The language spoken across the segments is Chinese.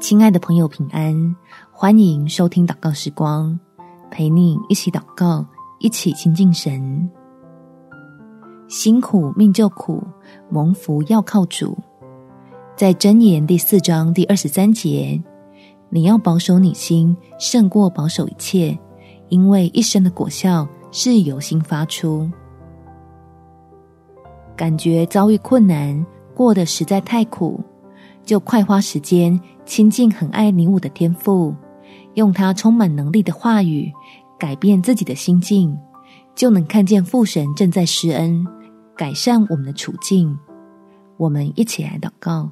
亲爱的朋友，平安！欢迎收听祷告时光，陪你一起祷告，一起亲近神。辛苦命就苦，蒙福要靠主。在箴言第四章第二十三节，你要保守你心，胜过保守一切，因为一生的果效是由心发出。感觉遭遇困难，过得实在太苦。就快花时间亲近很爱你我的天父，用他充满能力的话语改变自己的心境，就能看见父神正在施恩，改善我们的处境。我们一起来祷告：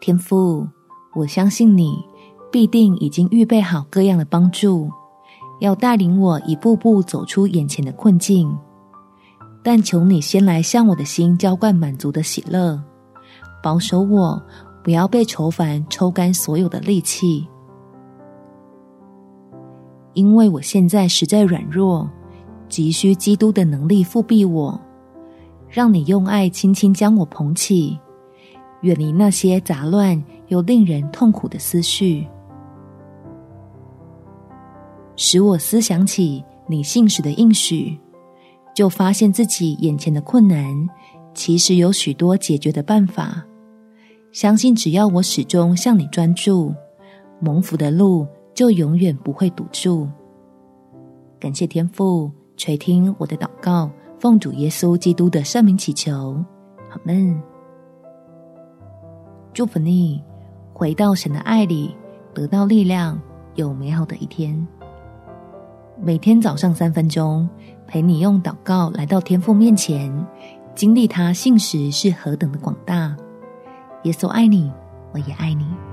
天父，我相信你必定已经预备好各样的帮助，要带领我一步步走出眼前的困境。但求你先来向我的心浇灌满足的喜乐。保守我，不要被愁烦抽干所有的力气，因为我现在实在软弱，急需基督的能力复辟我，让你用爱轻轻将我捧起，远离那些杂乱又令人痛苦的思绪，使我思想起你信实的应许，就发现自己眼前的困难，其实有许多解决的办法。相信只要我始终向你专注，蒙福的路就永远不会堵住。感谢天父垂听我的祷告，奉主耶稣基督的圣名祈求，阿们。祝福你回到神的爱里，得到力量，有美好的一天。每天早上三分钟，陪你用祷告来到天父面前，经历他信实是何等的广大。耶稣爱你，我也爱你。